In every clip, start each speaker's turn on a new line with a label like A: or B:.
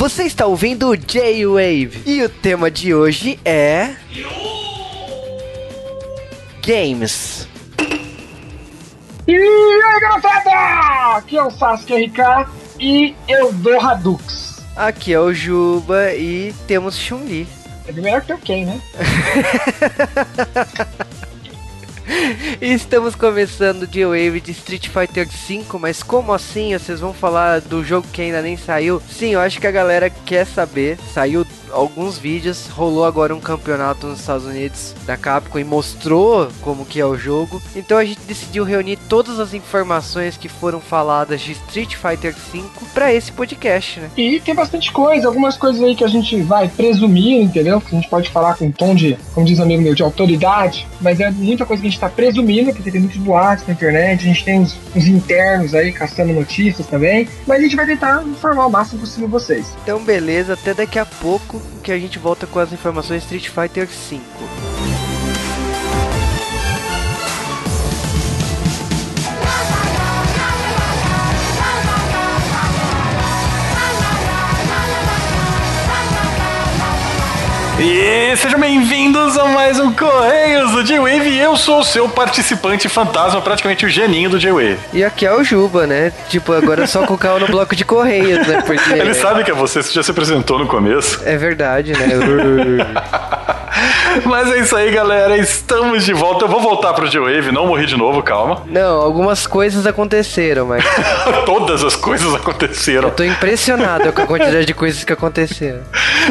A: Você está ouvindo J-Wave e o tema de hoje é. Games.
B: E aí, garotada! Aqui é o Sasuke RK e eu dou Hadux.
A: Aqui é o Juba e temos Chun-Li.
B: É melhor que o Ken, né?
A: Estamos começando de Wave de Street Fighter V, mas como assim? Vocês vão falar do jogo que ainda nem saiu? Sim, eu acho que a galera quer saber. Saiu alguns vídeos, rolou agora um campeonato nos Estados Unidos da Capcom e mostrou como que é o jogo. Então a gente decidiu reunir todas as informações que foram faladas de Street Fighter V para esse podcast, né?
B: E tem bastante coisa, algumas coisas aí que a gente vai presumir, entendeu? Que a gente pode falar com um tom de, como diz um amigo meu, de autoridade, mas é muita coisa que a gente tá presumindo, porque tem muitos boatos na internet, a gente tem uns, uns internos aí caçando notícias também, mas a gente vai tentar informar o máximo possível vocês.
A: Então beleza, até daqui a pouco que a gente volta com as informações Street Fighter V.
C: E sejam bem-vindos a mais um Correios do J-Wave. Eu sou o seu participante fantasma, praticamente o geninho do J-Wave.
A: E aqui é o Juba, né? Tipo, agora é só colocar no bloco de correios, né? Porque
C: Ele sabe que é você, você já se apresentou no começo.
A: é verdade, né?
C: Mas é isso aí, galera. Estamos de volta. Eu vou voltar pro J-Wave, não morri de novo, calma.
A: Não, algumas coisas aconteceram, mas
C: Todas as coisas aconteceram.
A: eu tô impressionado com a quantidade de coisas que aconteceram.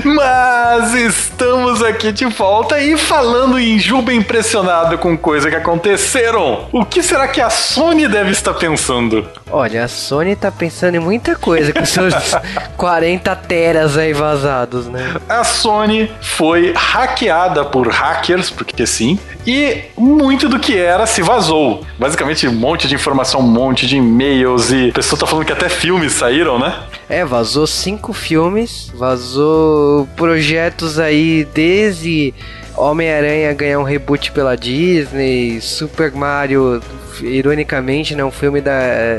C: Mas estamos aqui de volta e falando em Juba impressionado com coisas que aconteceram. O que será que a Sony deve estar pensando?
A: Olha, a Sony tá pensando em muita coisa com seus 40 teras aí vazados, né?
C: A Sony foi hackeada por hackers, porque sim, e muito do que era se vazou. Basicamente, um monte de informação, um monte de e-mails e a pessoa tá falando que até filmes saíram, né?
A: É, vazou cinco filmes, vazou projetos aí desde Homem-Aranha ganhar um reboot pela Disney, Super Mario, ironicamente, né, um filme da,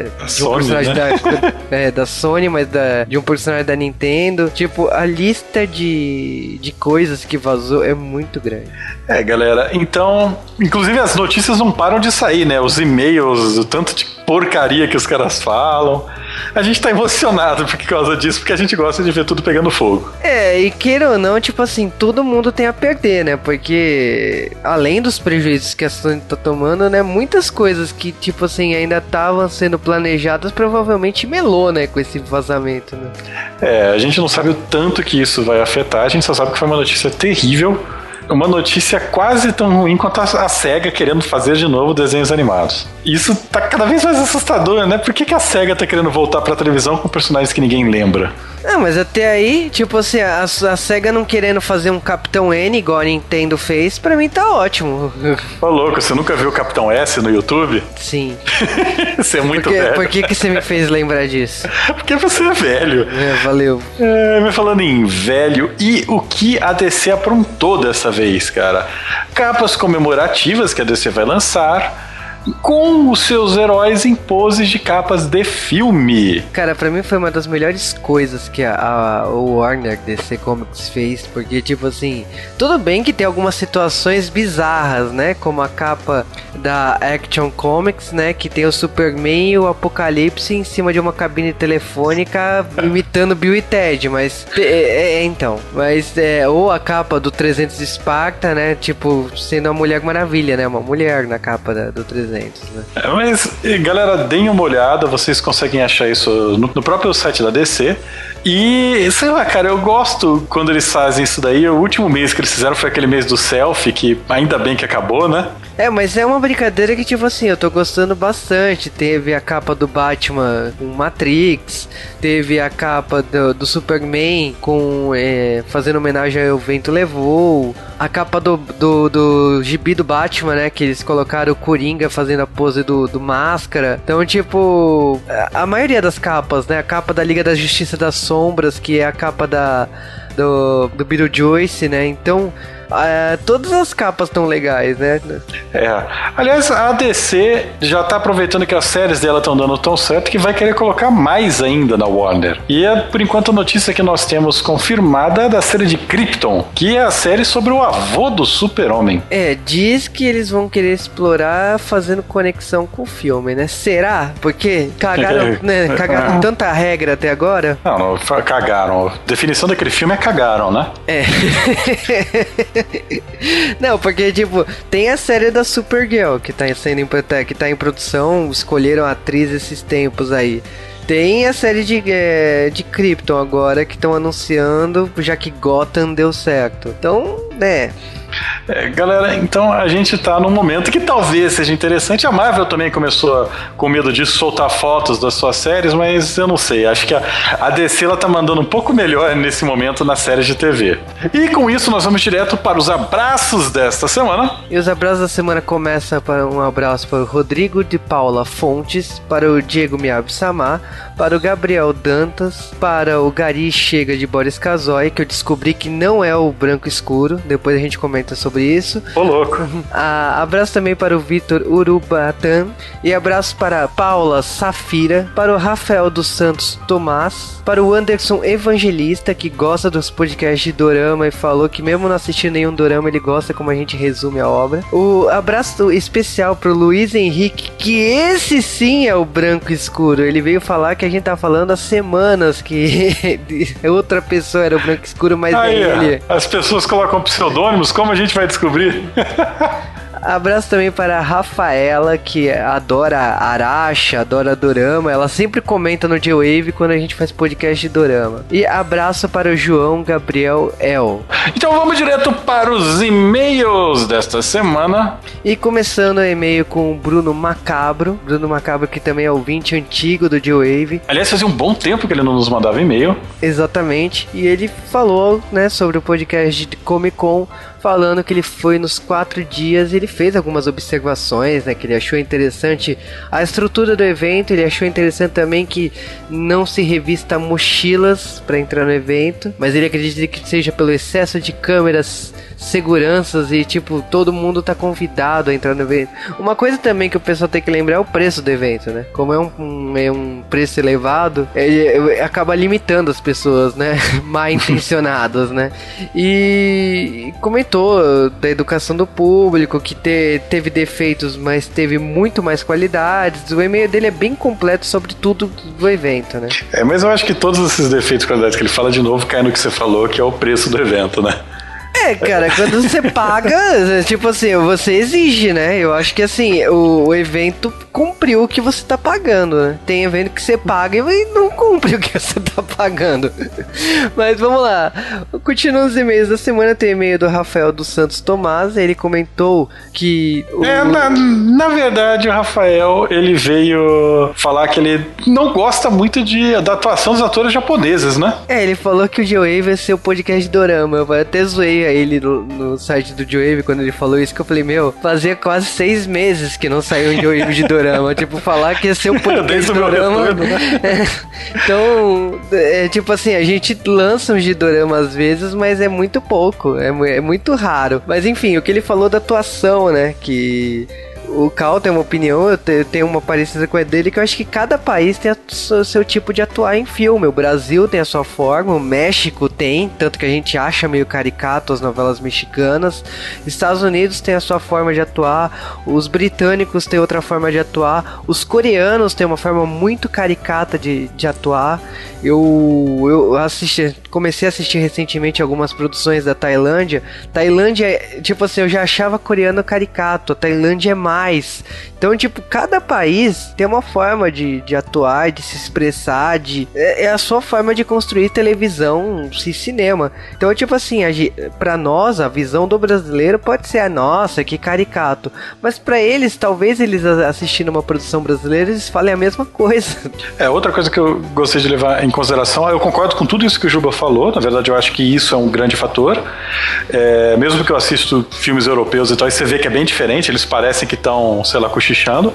A: de um
C: Sony,
A: personagem
C: né?
A: da, é, da Sony, mas da, de um personagem da Nintendo. Tipo, a lista de, de coisas que vazou é muito grande.
C: É, galera, então, inclusive as notícias não param de sair, né? Os e-mails, o tanto de porcaria que os caras falam. A gente tá emocionado por causa disso, porque a gente gosta de ver tudo pegando fogo.
A: É, e queira ou não, tipo assim, todo mundo tem a perder, né? Porque além dos prejuízos que a Sony tá tomando, né? Muitas coisas que, tipo assim, ainda estavam sendo planejadas, provavelmente melou, né? Com esse vazamento, né?
C: É, a gente não sabe o tanto que isso vai afetar, a gente só sabe que foi uma notícia terrível. Uma notícia quase tão ruim quanto a, a SEGA querendo fazer de novo desenhos animados. Isso tá cada vez mais assustador, né? Por que, que a SEGA tá querendo voltar pra televisão com personagens que ninguém lembra?
A: Ah, mas até aí, tipo assim, a, a SEGA não querendo fazer um Capitão N igual a Nintendo fez, pra mim tá ótimo.
C: Ô louco, você nunca viu o Capitão S no YouTube?
A: Sim.
C: você é muito
A: Por que,
C: velho.
A: por que, que você me fez lembrar disso?
C: Porque você é velho.
A: É, valeu.
C: É, mas falando em velho, e o que a DC aprontou dessa vez, cara? Capas comemorativas que a DC vai lançar, com os seus heróis em poses de capas de filme.
A: Cara, pra mim foi uma das melhores coisas que a, a- o Warner DC Comics fez, porque, tipo assim, tudo bem que tem algumas situações bizarras, né? Como a capa da Action Comics, né? Que tem o Superman e o Apocalipse em cima de uma cabine telefônica imitando Bill e Ted, mas. É, é, é, então. Mas, é, ou a capa do 300 de Sparta, né? Tipo, sendo a Mulher Maravilha, né? Uma mulher na capa da- do 300, né?
C: É, Mas, galera, deem uma olhada, vocês conseguem achar isso no, no próprio site da DC. E, sei lá, cara, eu gosto quando eles fazem isso daí. O último mês que eles fizeram foi aquele mês do selfie, que ainda bem que acabou, né?
A: É, mas é uma brincadeira que, tipo assim, eu tô gostando bastante. Teve a capa do Batman com Matrix, teve a capa do, do Superman com. é, fazendo homenagem ao Vento Levou, a capa do, do, do gibi do Batman, né? Que eles colocaram o Coringa fazendo a pose do, do Máscara. Então, tipo, a, maioria das capas, né? A capa da Liga da Justiça das Sombras, que é a capa da. Do, do Beetlejuice, né? Então, é, todas as capas estão legais, né?
C: É. Aliás, a DC já tá aproveitando que as séries dela estão dando tão certo que vai querer colocar mais ainda na Warner. E é, por enquanto, a notícia que nós temos confirmada é da série de Krypton, que é a série sobre o avô do super-homem.
A: É, diz que eles vão querer explorar fazendo conexão com o filme, né? Será? Porque cagaram, né? Cagaram tanta regra até agora.
C: Não, não, cagaram. A definição daquele filme é cagaram, né?
A: É. não, porque, tipo, tem a série da Supergirl que tá, sendo, que tá em produção, escolheram a atriz esses tempos aí. Tem a série de, é, de Krypton agora que estão anunciando, já que Gotham deu certo. Então, né.
C: É, galera, então a gente tá num momento que talvez seja interessante. A Marvel também começou com medo disso, soltar fotos das suas séries, mas eu não sei. Acho que a, a DC ela tá mandando um pouco melhor nesse momento nas séries de TV. E com isso nós vamos direto para os abraços desta semana.
A: E os abraços da semana começa para um abraço para o Rodrigo de Paula Fontes, para o Diego Miyabi Samar, para o Gabriel Dantas, para o Gari Chega de Boris Casoy, que eu descobri que não é o branco escuro. Depois a gente comenta sobre isso.
C: Ô, louco.
A: Ah, abraço também para o Vitor Urubatan. E abraço para a Paula Safira, para o Rafael dos Santos Tomás, para o Anderson Evangelista, que gosta dos podcasts de Dorama e falou que mesmo não assistindo nenhum Dorama, ele gosta como a gente resume a obra. O abraço especial para o Luiz Henrique, que esse sim é o branco escuro. Ele veio falar que a gente tá falando há semanas que outra pessoa era o branco escuro, mas Aí, é ele.
C: As pessoas colocam pseudônimos, como a gente vai descobrir?
A: Abraço também para a Rafaela, que adora Aracha, adora Dorama. Ela sempre comenta no J-Wave quando a gente faz podcast de Dorama. E abraço para o João Gabriel El.
C: Então vamos direto para os e-mails desta semana.
A: E começando o e-mail com o Bruno Macabro. Bruno Macabro, que também é ouvinte antigo do J-Wave.
C: Aliás, fazia um bom tempo que ele não nos mandava e-mail.
A: Exatamente. E ele falou, né, sobre o podcast de Comic Con falando que ele foi nos quatro dias e ele fez algumas observações, né? Que ele achou interessante a estrutura do evento, ele achou interessante também que não se revista mochilas para entrar no evento, mas ele acredita que seja pelo excesso de câmeras seguranças e, tipo, todo mundo tá convidado a entrar no evento. Uma coisa também que o pessoal tem que lembrar é o preço do evento, né? Como é um, um é um preço elevado, ele acaba limitando as pessoas, né? Mal intencionadas, né? E comentou da educação do público, que te, teve defeitos, mas teve muito mais qualidades. O e-mail dele é bem completo sobre tudo do evento, né?
C: É, mas eu acho que todos esses defeitos e qualidades que ele fala de novo caem no que você falou, que é o preço do evento, né?
A: É, cara, quando você paga, tipo assim, você exige, né? Eu acho que assim, o, o, evento cumpriu o que você tá pagando, né? Tem evento que você paga e não cumpre o que você tá pagando. Mas vamos lá. Continuando os e-mails da semana, tem e-mail do Rafael dos Santos Tomás. Ele comentou que.
C: O... É, na, na verdade, o Rafael ele veio falar que ele não gosta muito de, da atuação dos atores japoneses, né?
A: É, ele falou que o Joey vai ser o podcast Dorama. Eu até zoei ele no, no site do Joey quando ele falou isso, que eu falei, meu, fazia quase seis meses que não saiu um Joey de Dorama. tipo, falar que ia ser o podcast de Dorama. Né? é, então, é tipo assim, a gente lança uns de Dorama às vezes, mas é muito pouco, é, é muito raro. Mas enfim, o que ele falou da atuação, né? Que o Cal tem uma opinião, eu tenho uma parecida com a dele, que eu acho que cada país tem o seu tipo de atuar em filme. O Brasil tem a sua forma, o México tem, tanto que a gente acha meio caricato as novelas mexicanas. Estados Unidos tem a sua forma de atuar, os britânicos têm outra forma de atuar, os coreanos têm uma forma muito caricata de, de atuar. Eu, eu assisti, comecei a assistir recentemente algumas produções da Tailândia. Tailândia, tipo assim, eu já achava coreano caricato, a Tailândia é mais. Então, tipo, cada país tem uma forma de, de atuar, de se expressar, de. É, é a sua forma de construir televisão e cinema. Então, tipo assim, para nós, a visão do brasileiro pode ser a nossa, que caricato. Mas para eles, talvez eles assistindo uma produção brasileira, eles falem a mesma coisa.
C: É, outra coisa que eu gostei de levar em consideração, eu concordo com tudo isso que o Juba falou, na verdade eu acho que isso é um grande fator. É, mesmo que eu assisto filmes europeus e tal, e você vê que é bem diferente, eles parecem que estão estão, sei lá, cochichando.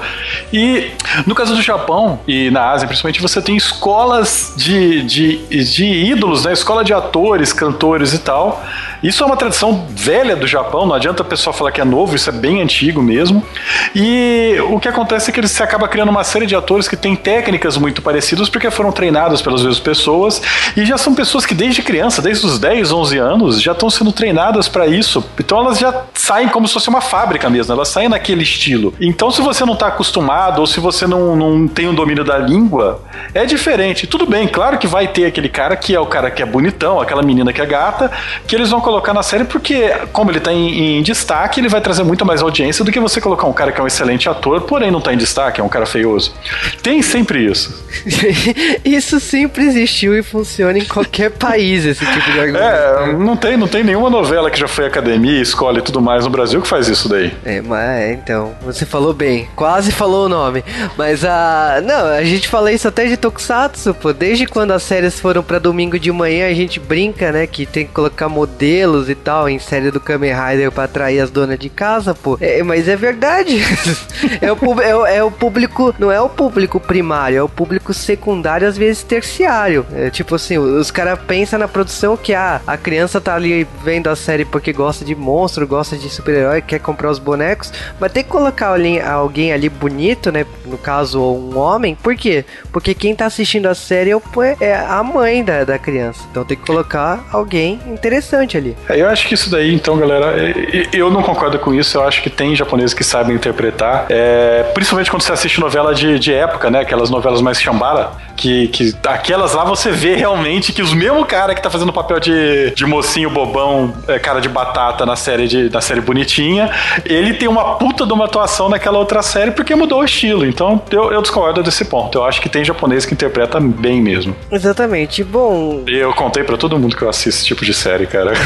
C: E no caso do Japão e na Ásia, principalmente, você tem escolas de, de, de ídolos, né? Escola de atores, cantores e tal. Isso é uma tradição velha do Japão, não adianta o pessoal falar que é novo, isso é bem antigo mesmo. E o que acontece é que se acaba criando uma série de atores que têm técnicas muito parecidas porque foram treinados pelas mesmas pessoas e já são pessoas que desde criança, desde os 10, 11 anos, já estão sendo treinadas para isso. Então elas já saem como se fosse uma fábrica mesmo, elas saem naquele estilo. Então se você não está acostumado ou se você não, não tem o um domínio da língua, é diferente. Tudo bem, claro que vai ter aquele cara que é o cara que é bonitão, aquela menina que é gata, que eles vão colocar na série porque, como ele está em, em destaque, ele vai trazer muito mais audiência do que você colocar um cara que é um excelente ator, porém não está em destaque, é um cara feioso. Tem sempre isso.
A: isso sempre existiu e funciona em qualquer país, esse tipo de argumento.
C: É, não tem, não tem nenhuma novela que já foi academia, escola e tudo mais no Brasil que faz isso daí.
A: É, mas é, então, você falou bem, quase falou o nome. Mas a. Não, a gente fala isso até de Tokusatsu, pô. Desde quando as séries foram para domingo de manhã, a gente brinca, né? Que tem que colocar e tal em série do Kamen Rider pra atrair as donas de casa, pô. É, mas é verdade. é, o, é, é, o público, não é o público primário, é o público secundário, às vezes terciário. É, tipo assim, os caras pensam na produção que ah, a criança tá ali vendo a série porque gosta de monstro, gosta de super-herói, quer comprar os bonecos, mas tem que colocar ali, alguém ali bonito, né? No caso, um homem. Por quê? Porque quem tá assistindo a série é, é a mãe da, da criança. Então tem que colocar alguém interessante ali.
C: É, eu acho que isso daí, então, galera, eu não concordo com isso. Eu acho que tem japoneses que sabem interpretar. É, principalmente quando você assiste novela de, de época, né? Aquelas novelas mais chambara, que, que aquelas lá você vê realmente que os mesmo cara que tá fazendo o papel de, de mocinho bobão, é, cara de batata na série de, na série bonitinha, ele tem uma puta de uma atuação naquela outra série porque mudou o estilo. Então eu, eu discordo desse ponto. Eu acho que tem japonês que interpreta bem mesmo.
A: Exatamente. Bom.
C: Eu contei para todo mundo que eu assisto esse tipo de série, cara.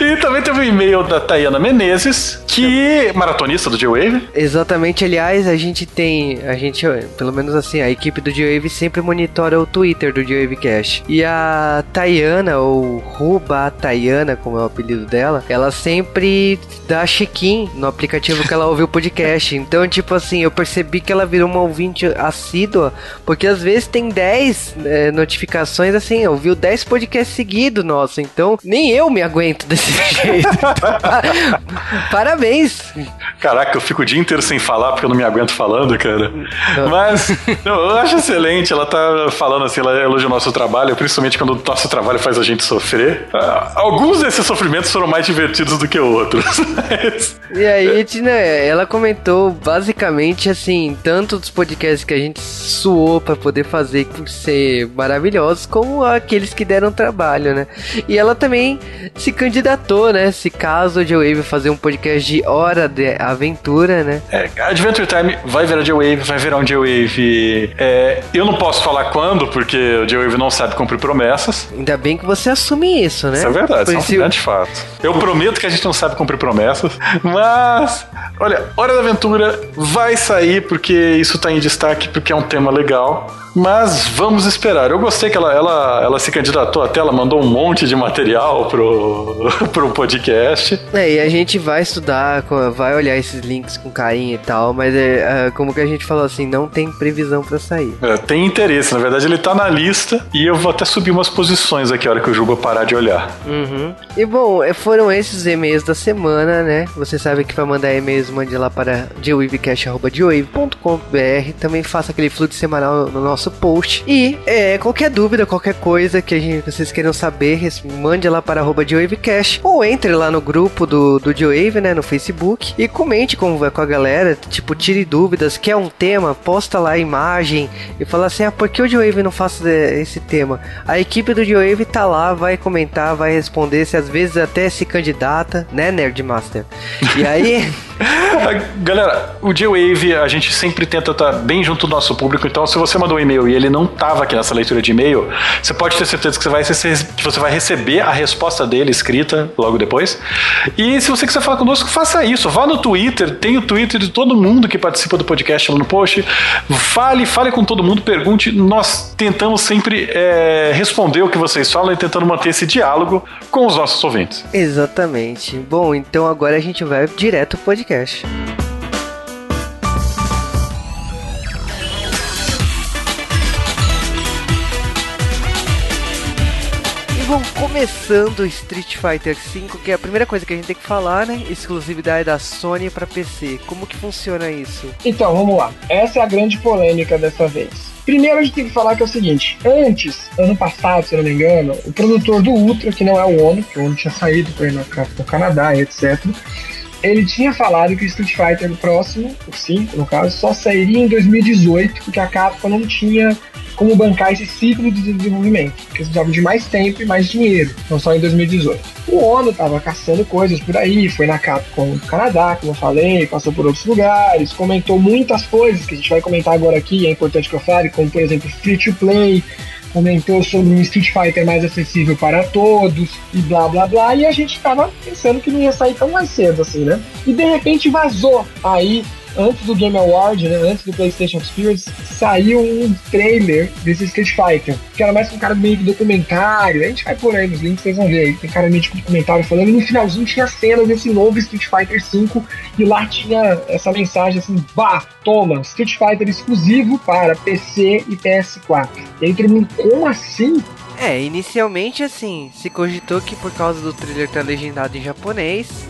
C: e também teve um e-mail da Tayana Menezes, que maratonista do J-Wave.
A: Exatamente. Aliás, a gente tem, a gente, pelo menos assim, a equipe do J-Wave sempre monitora o Twitter do J-Wave Cash. E a Tayana, ou Ruba Tayana, como é o apelido dela, ela sempre dá check-in no aplicativo que ela ouve o podcast. Então, tipo assim, eu percebi que ela virou uma ouvinte assídua, porque às vezes tem 10 é, notificações assim, ouviu 10 podcasts seguidos, nossa. Então, nem eu me aguento desse jeito. Parabéns.
C: Caraca, eu fico o dia inteiro sem falar porque eu não me aguento falando, cara. Não. Mas eu acho excelente. Ela tá falando assim, ela elogia o nosso trabalho, principalmente quando o nosso trabalho faz a gente sofrer. Ah, alguns desses sofrimentos foram mais divertidos do que outros.
A: e aí, né, ela comentou basicamente assim, tanto dos podcasts que a gente suou para poder fazer por ser maravilhosos, como aqueles que deram trabalho, né? E ela também se candidatou, né? Se caso o J-Wave fazer um podcast de hora de aventura, né?
C: É, Adventure Time vai virar J-Wave, vai virar um J-Wave. É, eu não posso falar quando, porque o J-Wave não sabe cumprir promessas.
A: Ainda bem que você assume isso, né?
C: Isso é verdade, isso é um grande fato. Eu prometo que a gente não sabe cumprir promessas, mas, olha, Hora da Aventura vai sair porque isso tá em destaque, porque é um tema legal. Mas vamos esperar. Eu gostei que ela, ela, ela se candidatou até, ela mandou um monte de material pro, pro podcast.
A: É, e a gente vai estudar, vai olhar esses links com carinho e tal, mas é, é como que a gente falou assim, não tem previsão para sair.
C: É, tem interesse, na verdade ele tá na lista e eu vou até subir umas posições aqui a hora que o Juba parar de olhar.
A: Uhum. E bom, é, foram esses e-mails da semana, né? Você sabe que para mandar e-mails, mande lá para geowavecast.com.br. Também faça aquele fluxo semanal no nosso nosso post. E é, qualquer dúvida, qualquer coisa que a gente, vocês queiram saber, mande lá para arroba Cash ou entre lá no grupo do, do Geowave, né, no Facebook e comente com, com a galera, tipo, tire dúvidas, quer um tema, posta lá a imagem e fala assim, ah, por que o Geowave não faz esse tema? A equipe do Geowave tá lá, vai comentar, vai responder, se às vezes até se candidata, né, Nerdmaster? E aí...
C: Galera, o G-Wave a gente sempre tenta estar bem junto do nosso público, então se você mandou um e-mail e-mail e ele não estava aqui nessa leitura de e-mail, você pode ter certeza que você vai, que você vai receber a resposta dele escrita logo depois. E se você quiser falar conosco, faça isso. Vá no Twitter, tem o Twitter de todo mundo que participa do podcast lá no post. Fale, fale com todo mundo, pergunte. Nós tentamos sempre é, responder o que vocês falam e tentando manter esse diálogo com os nossos ouvintes.
A: Exatamente. Bom, então agora a gente vai direto pro podcast. Começando Street Fighter V, que é a primeira coisa que a gente tem que falar, né? Exclusividade da Sony para PC. Como que funciona isso?
B: Então, vamos lá. Essa é a grande polêmica dessa vez. Primeiro a gente tem que falar que é o seguinte: antes, ano passado, se eu não me engano, o produtor do Ultra, que não é o ONU, que o ONU tinha saído para ir no Canadá e etc., ele tinha falado que o Street Fighter próximo, o 5 no caso, só sairia em 2018, porque a Capcom não tinha como bancar esse ciclo de desenvolvimento, porque eles precisavam de mais tempo e mais dinheiro, não só em 2018. O ONU estava caçando coisas por aí, foi na Capcom do Canadá, como eu falei, passou por outros lugares, comentou muitas coisas que a gente vai comentar agora aqui, é importante que eu fale, como por exemplo free to play, comentou sobre um Street Fighter mais acessível para todos e blá blá blá, e a gente estava pensando que não ia sair tão mais cedo assim, né? E de repente vazou aí antes do Game Award, né, antes do PlayStation Experience, saiu um trailer desse Street Fighter, que era mais um cara meio que documentário. A gente vai por aí nos links, vocês vão ver aí. Tem cara meio de documentário falando. E no finalzinho tinha cena desse novo Street Fighter V, e lá tinha essa mensagem assim: bah, toma, Street Fighter exclusivo para PC e PS4. E aí todo mundo, como assim?
A: É, inicialmente assim, se cogitou que por causa do trailer estar tá legendado em japonês,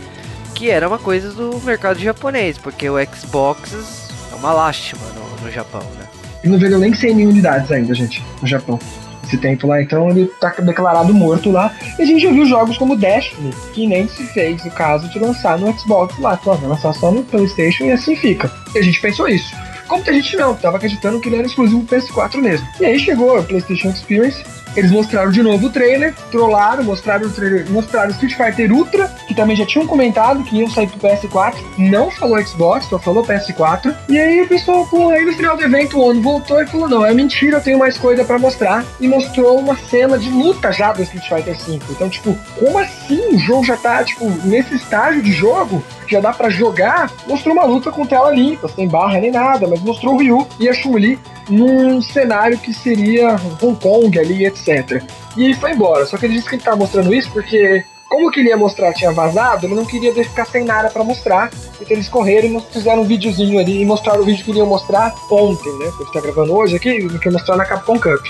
A: que era uma coisa do mercado japonês, porque o Xbox é uma lástima no, no Japão, né?
B: E não vendeu nem 100 mil unidades ainda, gente, no Japão. Esse tempo lá, então ele tá declarado morto lá. E a gente já viu jogos como Destiny, que nem se fez o caso de lançar no Xbox lá. Pô, vai lançar só no PlayStation e assim fica. E a gente pensou isso. Como que a gente não, tava acreditando que ele era exclusivo PS4 mesmo. E aí chegou a PlayStation Experience, eles mostraram de novo o trailer, trollaram, mostraram o trailer, mostraram Street Fighter Ultra, que também já tinham comentado que iam sair pro PS4, não falou Xbox, só falou PS4. E aí o pessoal, pô, aí no final do evento o ONU voltou e falou: não, é mentira, eu tenho mais coisa para mostrar. E mostrou uma cena de luta já do Street Fighter V. Então, tipo, como assim o jogo já tá, tipo, nesse estágio de jogo? Já dá para jogar, mostrou uma luta com tela limpa, sem barra nem nada, mas mostrou o Ryu e a Chun-Li num cenário que seria Hong Kong ali, etc. E foi embora. Só que ele disse que ele tava mostrando isso porque, como que ele ia mostrar tinha vazado, ele não queria ficar sem nada para mostrar. Então eles correram e fizeram um videozinho ali e mostraram o vídeo que iriam mostrar ontem, né? Que a gente tá gravando hoje aqui, que ia mostrar na Capcom Cup.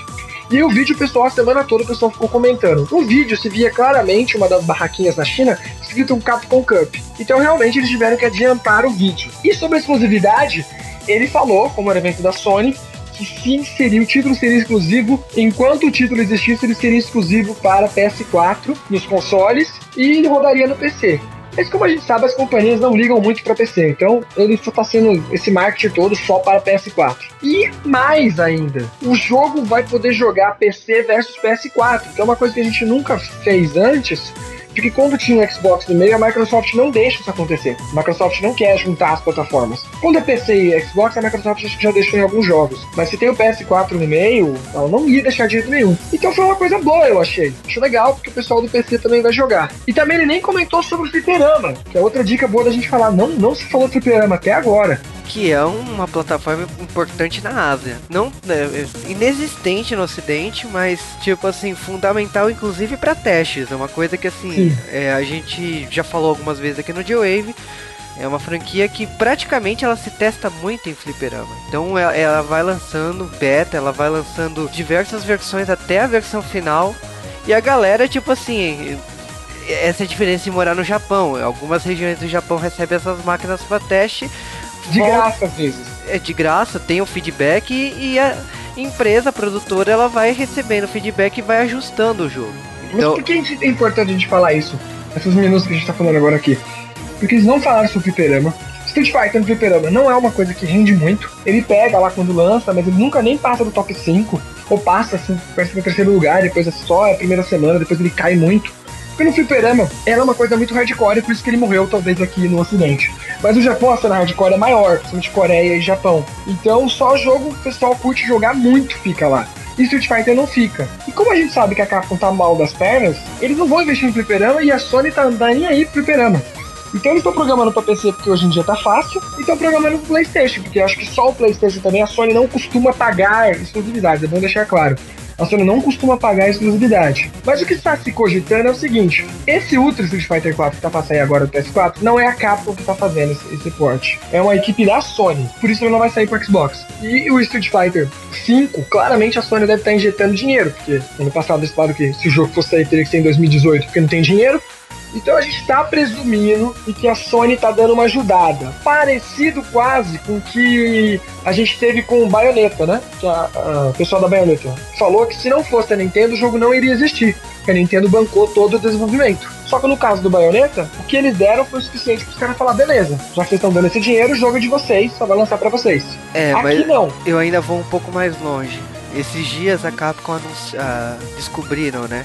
B: E o vídeo, pessoal, a semana toda o pessoal ficou comentando. O vídeo se via claramente uma das barraquinhas na China escrito um Capcom Cup. Então realmente eles tiveram que adiantar o vídeo. E sobre a exclusividade, ele falou, como era evento da Sony, que sim, seria, o título seria exclusivo, enquanto o título existisse, ele seria exclusivo para PS4 nos consoles e rodaria no PC. Mas como a gente sabe, as companhias não ligam muito para PC, então ele está sendo esse marketing todo só para PS4. E mais ainda, o jogo vai poder jogar PC versus PS4, que é uma coisa que a gente nunca fez antes porque quando tinha o Xbox no meio, a Microsoft não deixa isso acontecer. A Microsoft não quer juntar as plataformas. Quando é PC e Xbox, a Microsoft já deixou em alguns jogos. Mas se tem o PS4 no meio, ela não ia deixar de jeito nenhum. Então foi uma coisa boa, eu achei. Acho legal, porque o pessoal do PC também vai jogar. E também ele nem comentou sobre o fliperama, que é outra dica boa da gente falar. Não, não se falou fliperama até agora
A: que é uma plataforma importante na Ásia. Não é, inexistente no Ocidente, mas tipo assim, fundamental inclusive para testes. É uma coisa que assim, é, a gente já falou algumas vezes aqui no G-Wave. É uma franquia que praticamente ela se testa muito em fliperama. Então ela, ela vai lançando beta, ela vai lançando diversas versões até a versão final. E a galera, tipo assim, essa é a diferença em morar no Japão. Algumas regiões do Japão recebem essas máquinas para teste,
B: de graça, às vezes.
A: É de graça, tem o feedback e, e a empresa, a produtora, ela vai recebendo feedback e vai ajustando o jogo.
B: Então... Mas por que é importante a gente falar isso? Essas minutos que a gente tá falando agora aqui. Porque eles não falaram sobre o fliperama. Street Fighter no fliperama não é uma coisa que rende muito. Ele pega lá quando lança, mas ele nunca nem passa do top 5. Ou passa, assim, parece no terceiro lugar, depois é só a primeira semana, depois ele cai muito. Porque no fliperama, ela é uma coisa muito hardcore, e por isso que ele morreu, talvez, aqui no ocidente. Mas no Japão, a cena hardcore é maior, principalmente Coreia e Japão. Então, só jogo o pessoal curte jogar muito fica lá. E Street Fighter não fica. E como a gente sabe que a Capcom tá mal das pernas, eles não vão investir em fliperama e a Sony tá nem aí pro fliperama. Então eles estão programando para PC porque hoje em dia tá fácil, e estão programando pro PlayStation, porque acho que só o PlayStation também a Sony não costuma pagar exclusividade, é bom deixar claro. A Sony não costuma pagar exclusividade. Mas o que está se cogitando é o seguinte: esse Ultra Street Fighter 4 que tá pra sair agora do PS4 não é a Capcom que tá fazendo esse, esse port. É uma equipe da Sony. Por isso ele não vai sair pro Xbox. E o Street Fighter 5, claramente a Sony deve estar tá injetando dinheiro, porque ano passado eles falaram que se o jogo fosse sair teria que ser em 2018 porque não tem dinheiro. Então a gente está presumindo e que a Sony está dando uma ajudada. Parecido quase com o que a gente teve com o Bayonetta, né? Que a, a, o pessoal da Bayonetta falou que se não fosse a Nintendo, o jogo não iria existir. Porque a Nintendo bancou todo o desenvolvimento. Só que no caso do Bayonetta, o que eles deram foi o suficiente para os caras falar: beleza, já que vocês estão dando esse dinheiro, o jogo é de vocês, só vai lançar para vocês.
A: É, Aqui mas não. Eu ainda vou um pouco mais longe. Esses dias a Capcom anunci... uh, descobriram, né?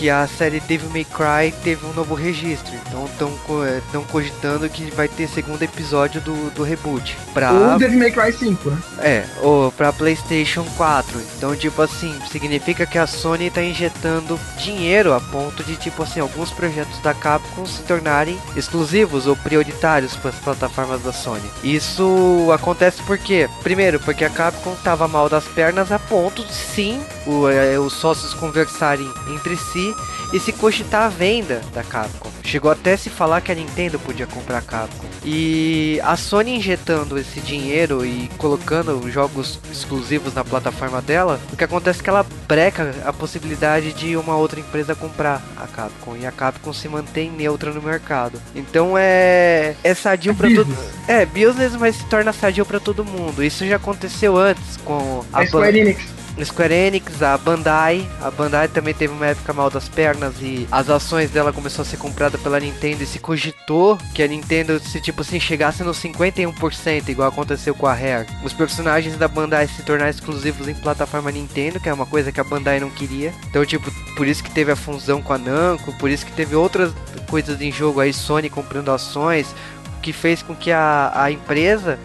A: Que a série Devil May Cry teve um novo registro. Então estão cogitando que vai ter segundo episódio do, do reboot.
B: Pra, ou Devil May Cry 5, né?
A: É, ou pra PlayStation 4. Então, tipo assim, significa que a Sony tá injetando dinheiro a ponto de, tipo assim, alguns projetos da Capcom se tornarem exclusivos ou prioritários para as plataformas da Sony. Isso acontece porque, primeiro, porque a Capcom tava mal das pernas a ponto de sim o, é, os sócios conversarem entre si e se cogitar a venda da Capcom. Chegou até se falar que a Nintendo podia comprar a Capcom. E a Sony injetando esse dinheiro e colocando jogos exclusivos na plataforma dela, o que acontece é que ela breca a possibilidade de uma outra empresa comprar a Capcom e a Capcom se mantém neutra no mercado. Então é é sadio para todo é business, mas se torna sadio para todo mundo. Isso já aconteceu antes com
B: a, a Square Enix.
A: Square Enix, a Bandai. A Bandai também teve uma época mal das pernas e as ações dela começou a ser comprada pela Nintendo e se cogitou que a Nintendo, se tipo assim, chegasse nos 51%, igual aconteceu com a Rare, os personagens da Bandai se tornaram exclusivos em plataforma Nintendo, que é uma coisa que a Bandai não queria. Então, tipo, por isso que teve a fusão com a Namco, por isso que teve outras coisas em jogo aí, Sony comprando ações, que fez com que a, a empresa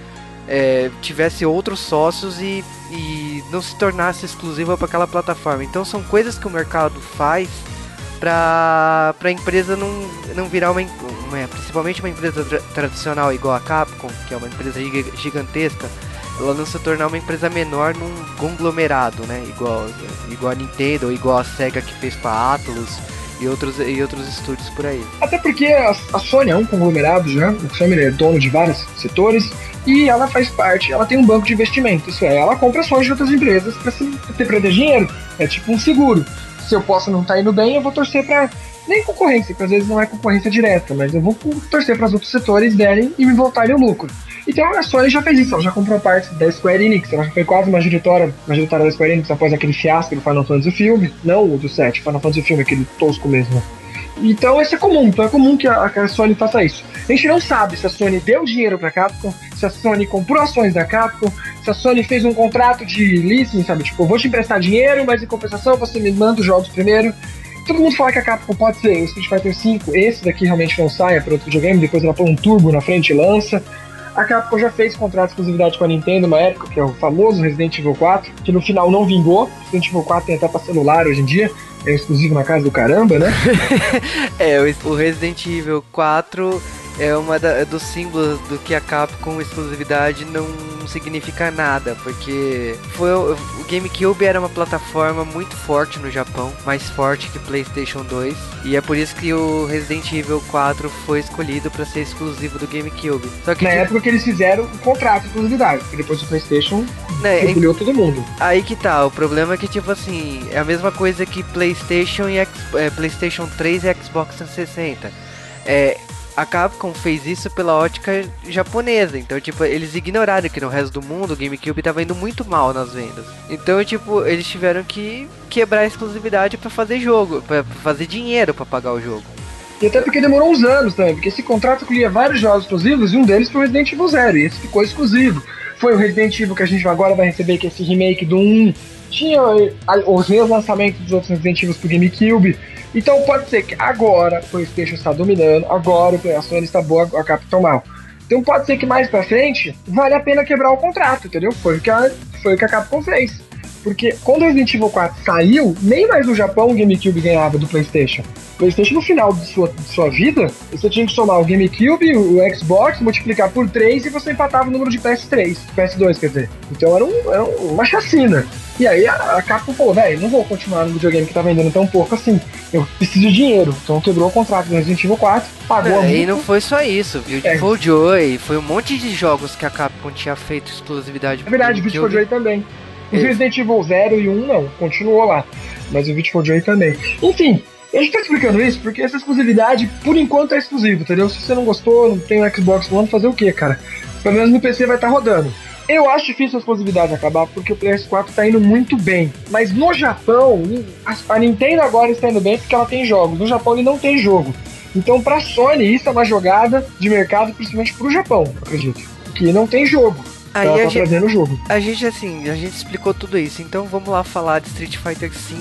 A: é, tivesse outros sócios e, e não se tornasse exclusiva para aquela plataforma. Então são coisas que o mercado faz para a empresa não, não virar uma, uma, principalmente uma empresa tra tradicional igual a Capcom, que é uma empresa gigantesca, ela não se tornar uma empresa menor num conglomerado, né? Igual, igual a Nintendo, igual a Sega que fez para Atlus e outros, e outros estúdios por aí.
B: Até porque a, a Sony é um conglomerado já, o Sony é dono de vários setores e ela faz parte, ela tem um banco de investimento, isso é, ela compra ações de outras empresas para ter, pra ter dinheiro, é tipo um seguro. Se eu posso não estar tá indo bem, eu vou torcer para nem concorrência, porque às vezes não é concorrência direta, mas eu vou torcer para os outros setores derem e me voltarem o lucro. Então a Sony já fez isso, ela já comprou parte da Square Enix, ela já foi quase majoritária, majoritária da Square Enix após aquele fiasco do Final Fantasy filme, não o do 7, Final Fantasy filme, aquele tosco mesmo. Então isso é comum, então é comum que a, a Sony faça isso. A gente não sabe se a Sony deu dinheiro pra Capcom, se a Sony comprou ações da Capcom, se a Sony fez um contrato de leasing, sabe? Tipo, eu vou te emprestar dinheiro, mas em compensação você me manda os jogos primeiro. Todo mundo fala que a Capcom pode ser o Street Fighter V, esse daqui realmente não sai, é para outro videogame, depois ela põe um turbo na frente e lança. A Capcom já fez contrato de exclusividade com a Nintendo uma época, que é o famoso Resident Evil 4, que no final não vingou. Resident Evil 4 tem até pra celular hoje em dia, é exclusivo na casa do caramba, né?
A: é, o Resident Evil 4 é uma da, dos símbolos do que a Capcom exclusividade não significa nada, porque foi o, GameCube era uma plataforma muito forte no Japão, mais forte que PlayStation 2, e é por isso que o Resident Evil 4 foi escolhido para ser exclusivo do GameCube.
B: Só que na época que eles fizeram o contrato de exclusividade, porque depois o PlayStation né, engoliu todo mundo.
A: Aí que tá, o problema é que tipo assim, é a mesma coisa que PlayStation e X, é, PlayStation 3 e Xbox 360. É, a Capcom fez isso pela ótica japonesa. Então, tipo, eles ignoraram que no resto do mundo o GameCube tava indo muito mal nas vendas. Então, tipo, eles tiveram que quebrar a exclusividade para fazer jogo, para fazer dinheiro para pagar o jogo.
B: E até porque demorou uns anos também, porque esse contrato incluía vários jogos exclusivos e um deles foi o Resident Evil Zero, e esse ficou exclusivo. Foi o Resident Evil que a gente agora vai receber, que é esse remake do 1. Tinha os meus lançamentos dos outros Resident Evil pro GameCube. Então pode ser que agora o PlayStation está dominando, agora a Sony está boa, a Capcom mal. Então pode ser que mais pra frente vale a pena quebrar o contrato, entendeu? Foi o que a, foi o que a Capcom fez. Porque quando o Resident Evil 4 saiu, nem mais no Japão o GameCube ganhava do PlayStation. O PlayStation, no final de sua, de sua vida, você tinha que somar o GameCube, o Xbox, multiplicar por 3 e você empatava o número de PS3, PS2, quer dizer. Então era, um, era uma chacina. E aí a, a Capcom falou, velho, não vou continuar no videogame que tá vendendo tão pouco assim. Eu preciso de dinheiro. Então quebrou o contrato do Resident Evil 4, pagou
A: é, E não foi só isso, Beautiful é. Joy, foi um monte de jogos que a Capcom tinha feito exclusividade.
B: É verdade, Beautiful Joy também. O Resident Evil 0 e 1 não, continuou lá. Mas o Beautiful Joy também. Enfim, a gente tá explicando isso porque essa exclusividade, por enquanto, é exclusiva, entendeu? Se você não gostou, não tem o Xbox One, fazer o que, cara? Pelo menos no PC vai estar tá rodando. Eu acho difícil a exclusividade acabar porque o PS4 tá indo muito bem. Mas no Japão, a Nintendo agora está indo bem porque ela tem jogos. No Japão ele não tem jogo. Então, pra Sony, isso é uma jogada de mercado, principalmente pro Japão, acredito. Que não tem jogo.
A: Aí ela tá gente, trazendo o jogo. A gente, assim, a gente explicou tudo isso. Então vamos lá falar de Street Fighter V.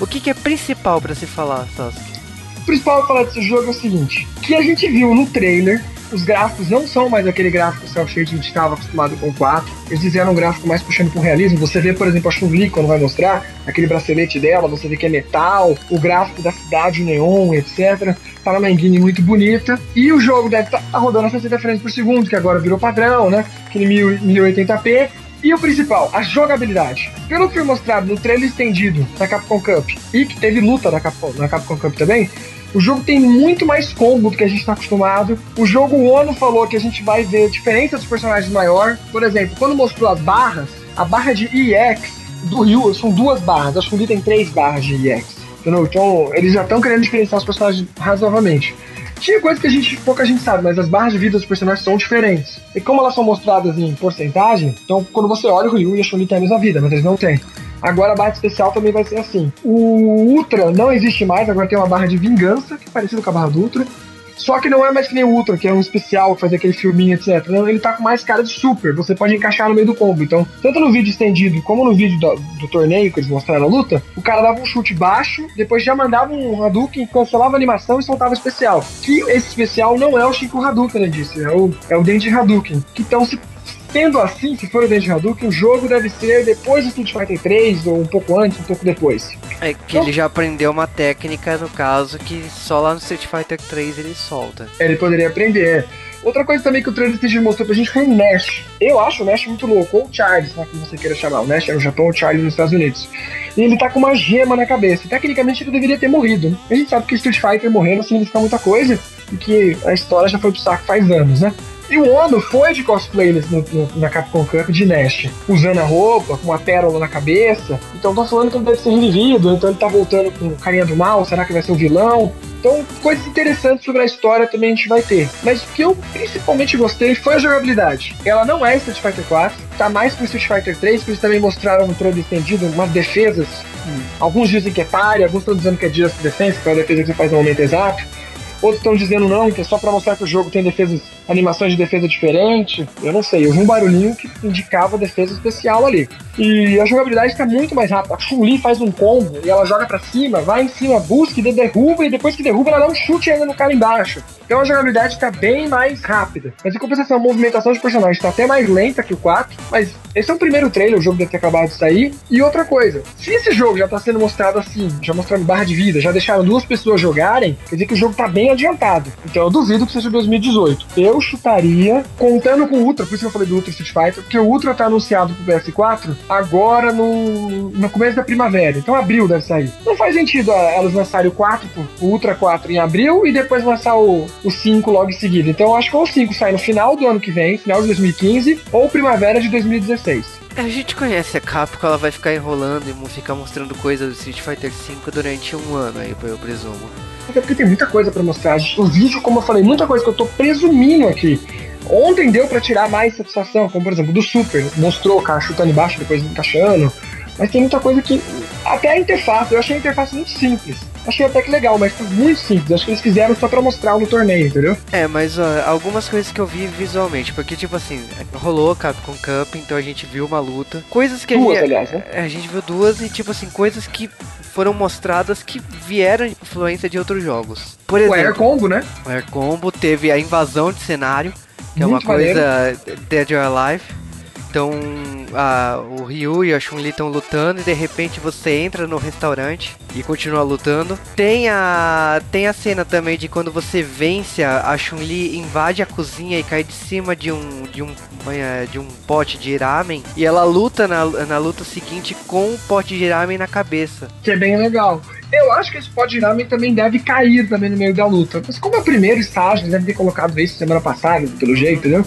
A: O que, que é principal para se falar, Sasuke?
B: O principal pra falar desse jogo é o seguinte: que a gente viu no trailer os gráficos não são mais aquele gráfico cel shade que a gente estava acostumado com o 4. Eles fizeram um gráfico mais puxando pro realismo. Você vê, por exemplo, a Chun-Li quando vai mostrar aquele bracelete dela, você vê que é metal, o gráfico da cidade neon, etc. Tá numa engine muito bonita. E o jogo deve estar tá rodando a 60 frames por segundo, que agora virou padrão, né? Aquele 1080p. E o principal, a jogabilidade. Pelo que foi mostrado no trailer estendido da Capcom Cup e que teve luta na Capcom, na Capcom Cup também, o jogo tem muito mais combo do que a gente está acostumado. O jogo Ono falou que a gente vai ver diferença dos personagens maior. Por exemplo, quando mostrou as barras, a barra de EX do Ryu são duas barras. Acho que o tem três barras de EX. Entendeu? Então, eles já estão querendo diferenciar os personagens razoavelmente. Tinha coisa que a gente, pouca gente sabe, mas as barras de vida dos personagens são diferentes. E como elas são mostradas em porcentagem, então quando você olha o Ryu e a Chun-Li têm a mesma vida, mas eles não têm. Agora a barra especial também vai ser assim. O Ultra não existe mais, agora tem uma barra de vingança, que é parecido com a barra do Ultra. Só que não é mais que nem o Ultra, que é um especial, fazer aquele filminho, etc. Não, ele tá com mais cara de super. Você pode encaixar no meio do combo. Então, tanto no vídeo estendido como no vídeo do, do torneio que eles mostraram a luta, o cara dava um chute baixo, depois já mandava um Hadouken, cancelava a animação e soltava o especial. Que esse especial não é o Chico Hadouken, né, disse. É o, é o Dente Hadouken. Então, se Sendo assim, se for o Dente Hadouken, o jogo deve ser depois do Street Fighter 3, ou um pouco antes, um pouco depois.
A: É que então, ele já aprendeu uma técnica, no caso, que só lá no Street Fighter 3 ele solta.
B: Ele poderia aprender. Outra coisa também que o trailer Stage mostrou pra gente foi o Nash. Eu acho o Nash muito louco, ou o Charles, né, como você queira chamar. O Nash é no Japão, o Charles nos Estados Unidos. E ele tá com uma gema na cabeça. Tecnicamente ele deveria ter morrido. A gente sabe que Street Fighter morrendo significa muita coisa, e que a história já foi pro saco faz anos, né? E o Ono foi de cosplay no, no, na Capcom Cup de Nash, usando a roupa, com uma pérola na cabeça. Então tô falando que ele deve ser revivido, então ele tá voltando com carinha do mal, será que vai ser o vilão? Então, coisas interessantes sobre a história também a gente vai ter. Mas o que eu principalmente gostei foi a jogabilidade. Ela não é Street Fighter 4, tá mais pro Street Fighter 3, porque eles também mostraram no trailer estendido umas defesas. Hum. Alguns dizem que é pare, alguns estão dizendo que é Just Defense, que é a defesa que você faz no momento exato. Outros estão dizendo não, que é só para mostrar que o jogo tem defesas, animações de defesa diferente. Eu não sei, eu vi um barulhinho que indicava defesa especial ali. E a jogabilidade está muito mais rápida. A Chun-Li faz um combo e ela joga para cima, vai em cima, busca e derruba, e depois que derruba, ela dá um chute ainda no cara embaixo. Então a jogabilidade está bem mais rápida. Mas em compensação, a movimentação de personagens está até mais lenta que o 4. Mas esse é o primeiro trailer, o jogo deve ter acabado de sair. E outra coisa, se esse jogo já está sendo mostrado assim, já mostrando barra de vida, já deixaram duas pessoas jogarem, quer dizer que o jogo está bem adiantado. Então eu duvido que seja 2018. Eu chutaria, contando com o Ultra, por isso que eu falei do Ultra Street Fighter, porque o Ultra está anunciado pro PS4 agora no, no começo da primavera. Então abril deve sair. Não faz sentido elas lançarem o 4, o Ultra 4 em abril e depois lançar o, o 5 logo em seguida. Então eu acho que o 5 sai no final do ano que vem, final de 2015, ou primavera de 2016.
A: É, a gente conhece a Capcom, ela vai ficar enrolando e ficar mostrando coisas do Street Fighter V durante um ano aí, eu presumo.
B: Até porque tem muita coisa para mostrar. O vídeo, como eu falei, muita coisa que eu tô presumindo aqui. Ontem deu para tirar mais satisfação, como por exemplo do Super, mostrou o cara chutando embaixo, depois encaixando. Mas tem muita coisa que. Até a interface, eu achei a interface muito simples. Achei até que legal, mas muito simples. Acho que eles fizeram só pra mostrar no torneio, entendeu?
A: É, mas ó, algumas coisas que eu vi visualmente, porque tipo assim, rolou Capcom Cup, então a gente viu uma luta. Coisas que
B: duas,
A: a gente.
B: aliás, né?
A: A gente viu duas e tipo assim, coisas que foram mostradas que vieram de influência de outros jogos. Por
B: O
A: exemplo,
B: Air Combo, né?
A: o Air Combo teve a invasão de cenário, que é uma
B: Muito maneiro.
A: coisa Dead or Alive. Então, a- o Ryu e a Chun-Li estão lutando e de repente você entra no restaurante e continua lutando. Tem a tem a cena também de quando você vence a, a Chun-Li, invade a cozinha e cai de cima de um de um eh, de um pote de ramen e ela luta na, na luta seguinte com o pote de ramen na cabeça.
B: Que é bem legal. Eu acho que esse pó de ramen também deve cair também no meio da luta. Mas como é o primeiro estágio, devem ter colocado isso semana passada, pelo jeito, entendeu?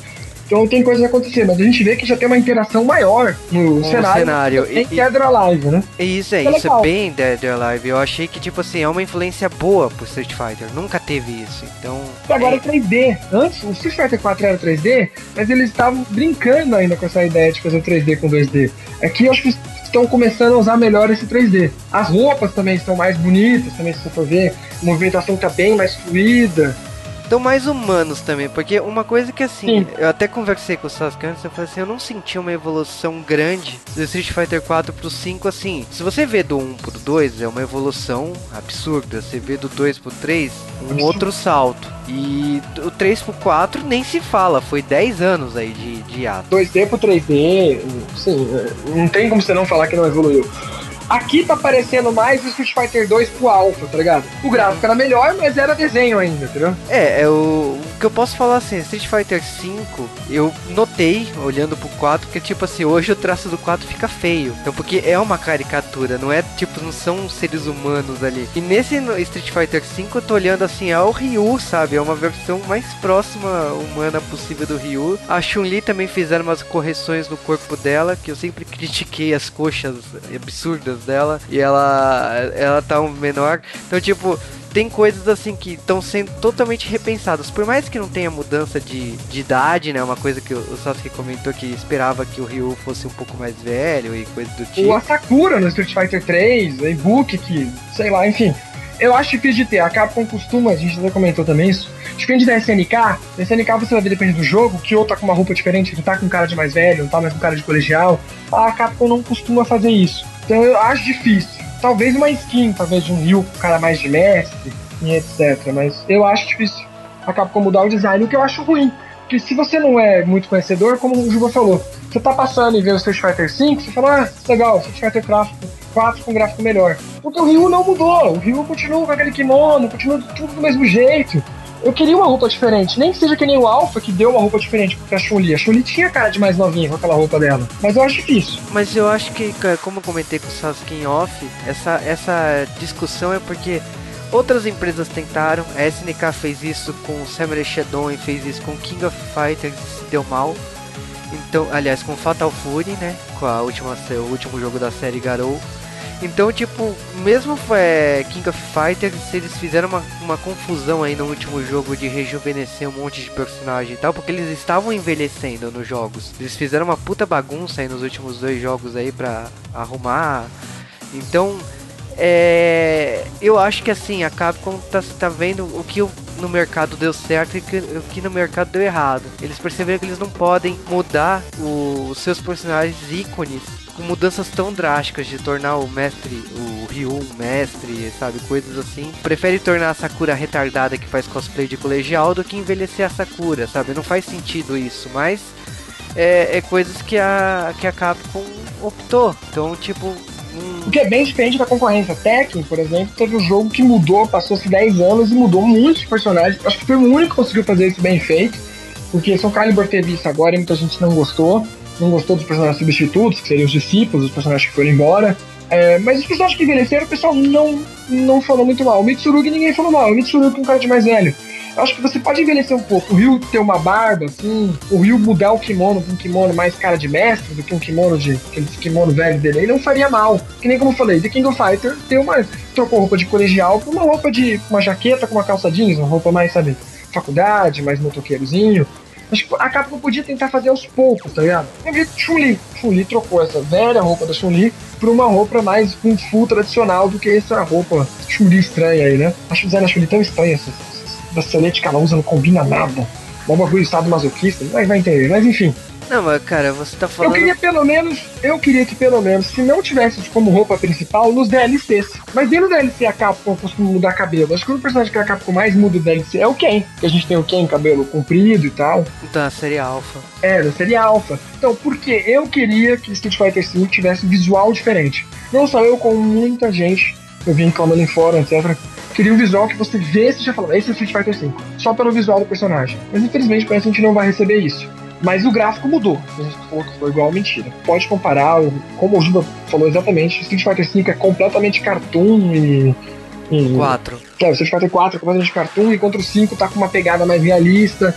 B: Então tem coisa a acontecer, mas a gente vê que já tem uma interação maior no cenário.
A: cenário.
B: Tem
A: E-
B: Dead or Alive, né?
A: Isso é,
B: Isso é
A: isso é
B: legal.
A: bem Dead or Alive. Eu achei que, tipo assim, é uma influência boa pro Street Fighter. Nunca teve isso. Então.
B: E agora
A: é,
B: é 3D. Antes, o Street Fighter 4 era 3D, mas eles estavam brincando ainda com essa ideia de fazer 3D com 2D. Aqui eu acho que estão começando a usar melhor esse 3D. As roupas também estão mais bonitas, também se você for ver. A movimentação tá bem mais fluida.
A: Estão mais humanos também, porque uma coisa que assim,
B: Sim.
A: eu até conversei com o Sasuke antes, eu falei assim, eu não senti uma evolução grande do Street Fighter 4 pro 5, assim. Se você vê do 1 pro 2, é uma evolução absurda. Você vê do 2 pro 3, um outro salto. E do 3 pro 4 nem se fala, foi 10 anos aí de, de ato.
B: 2D pro 3D, sim, é, não tem como você não falar que não evoluiu. Aqui tá parecendo mais o Street Fighter 2 pro Alpha, tá ligado? O gráfico era melhor, mas era desenho ainda, entendeu?
A: É, é o, o que eu posso falar assim, Street Fighter 5, eu notei, olhando pro 4, que tipo assim, hoje o traço do 4 fica feio. Então, porque é uma caricatura, não é tipo, não são seres humanos ali. E nesse Street Fighter 5 eu tô olhando assim, é o Ryu, sabe? É uma versão mais próxima humana possível do Ryu. A Chun-Li também fizeram umas correções no corpo dela, que eu sempre critiquei as coxas absurdas dela. E ela, ela tá um menor. Então, tipo, tem coisas assim que estão sendo totalmente repensadas. Por mais que não tenha mudança de, de idade, né? Uma coisa que o, o Sasuke comentou que esperava que o Ryu fosse um pouco mais velho e coisa do
B: O
A: tipo.
B: Asakura no Street Fighter 3, o e-book que, sei lá, enfim. Eu acho difícil de ter. A Capcom costuma, a gente já comentou também isso. Diferente da SNK, na SNK você vai ver, depende do jogo, que ou tá com uma roupa diferente, não tá com cara de mais velho, não tá mais com cara de colegial. A Capcom não costuma fazer isso. Então eu acho difícil. Talvez uma skin, talvez de um Ryu com cara mais de mestre e etc. Mas eu acho difícil a Capcom mudar o design, o que eu acho ruim. Porque se você não é muito conhecedor, como o Juba falou, você tá passando e vê o Street Fighter 5, você fala, ah, legal, Street Fighter 4, 4 com gráfico melhor. Porque o Ryu não mudou, o Ryu continua com aquele kimono, continua tudo do mesmo jeito. Eu queria uma roupa diferente, nem que seja que nem o Alpha que deu uma roupa diferente pra Chun-Li. A Chun-Li tinha cara de mais novinha com aquela roupa dela, mas eu acho difícil.
A: Mas eu acho que, como eu comentei com o Sasuke em off, essa, essa discussão é porque outras empresas tentaram. A SNK fez isso com o Samurai Shodown e fez isso com King of Fighters se deu mal. Então, aliás, com Fatal Fury, né? Com a última, o último jogo da série Garou. Então, tipo, mesmo é, King of Fighters, eles fizeram uma, uma confusão aí no último jogo de rejuvenescer um monte de personagem e tal, porque eles estavam envelhecendo nos jogos. Eles fizeram uma puta bagunça aí nos últimos dois jogos aí pra arrumar. Então, é, eu acho que assim, a Capcom tá, tá vendo o que no mercado deu certo e o que, no mercado deu errado. Eles perceberam que eles não podem mudar o- os seus personagens ícones com mudanças tão drásticas de tornar o mestre, o Ryu um mestre, sabe, coisas assim. Prefere tornar a Sakura retardada que faz cosplay de colegial do que envelhecer a Sakura, sabe? Não faz sentido isso, mas é, é coisas que a, que a Capcom optou. Então, tipo,
B: O que é bem diferente da concorrência. Tekken, por exemplo, teve um jogo que mudou, passou-se 10 anos e mudou muitos personagens. Acho que foi o único que conseguiu fazer isso bem feito. Porque Soul Calibur teve isso agora e muita gente não gostou. Não gostou dos personagens substitutos, que seriam os discípulos, os personagens que foram embora. É, mas os personagens que envelheceram, o pessoal não, não falou muito mal. O Mitsurugi ninguém falou mal. O Mitsurugi é um cara de mais velho. Eu acho que você pode envelhecer um pouco. O Ryu ter uma barba, assim, o Ryu mudar o kimono pra um kimono mais cara de mestre do que um kimono de. aquele kimono velho dele, aí não faria mal. Que nem como eu falei, The King of Fighter tem uma. trocou roupa de colegial por uma roupa de. uma jaqueta com uma calça jeans, uma roupa mais, sabe, faculdade, mais motoqueirozinho. Acho que a Capcom podia tentar fazer aos poucos, tá ligado? Vi Chun-Li. Chun-Li trocou essa velha roupa da Chun-Li por uma roupa mais com full tradicional do que essa roupa Chun-Li estranha aí, né? Acho o design da Chun-Li tão estranha, esse, esse bracelete que ela usa não combina nada. É um bagulho estado masoquista, mas vai entender. Mas enfim,
A: Não, mas cara, você tá falando.
B: Eu queria pelo menos, eu queria que pelo menos, se não tivesse como roupa principal, nos DLCs. Mas dentro do DLC a Capcom costuma mudar cabelo. Acho que o personagem que a Capcom mais muda do DLC é o Ken. Que a gente tem o Ken cabelo comprido e tal.
A: Da série Alpha.
B: É, da série Alpha. Então, porque eu queria que Street Fighter V tivesse visual diferente. Não só eu, como muita gente, eu vim reclamando em fórum, etc queria um visual que você vê e já fala, esse é Street Fighter V, só pelo visual do personagem. Mas infelizmente parece que a gente não vai receber isso. Mas o gráfico mudou. A gente falou que foi igual mentira. Pode comparar, como o Juba falou exatamente, Street Fighter V é completamente cartoon e.
A: e 4.
B: É, o Street Fighter 4 é completamente cartoon, enquanto o 5 tá com uma pegada mais realista.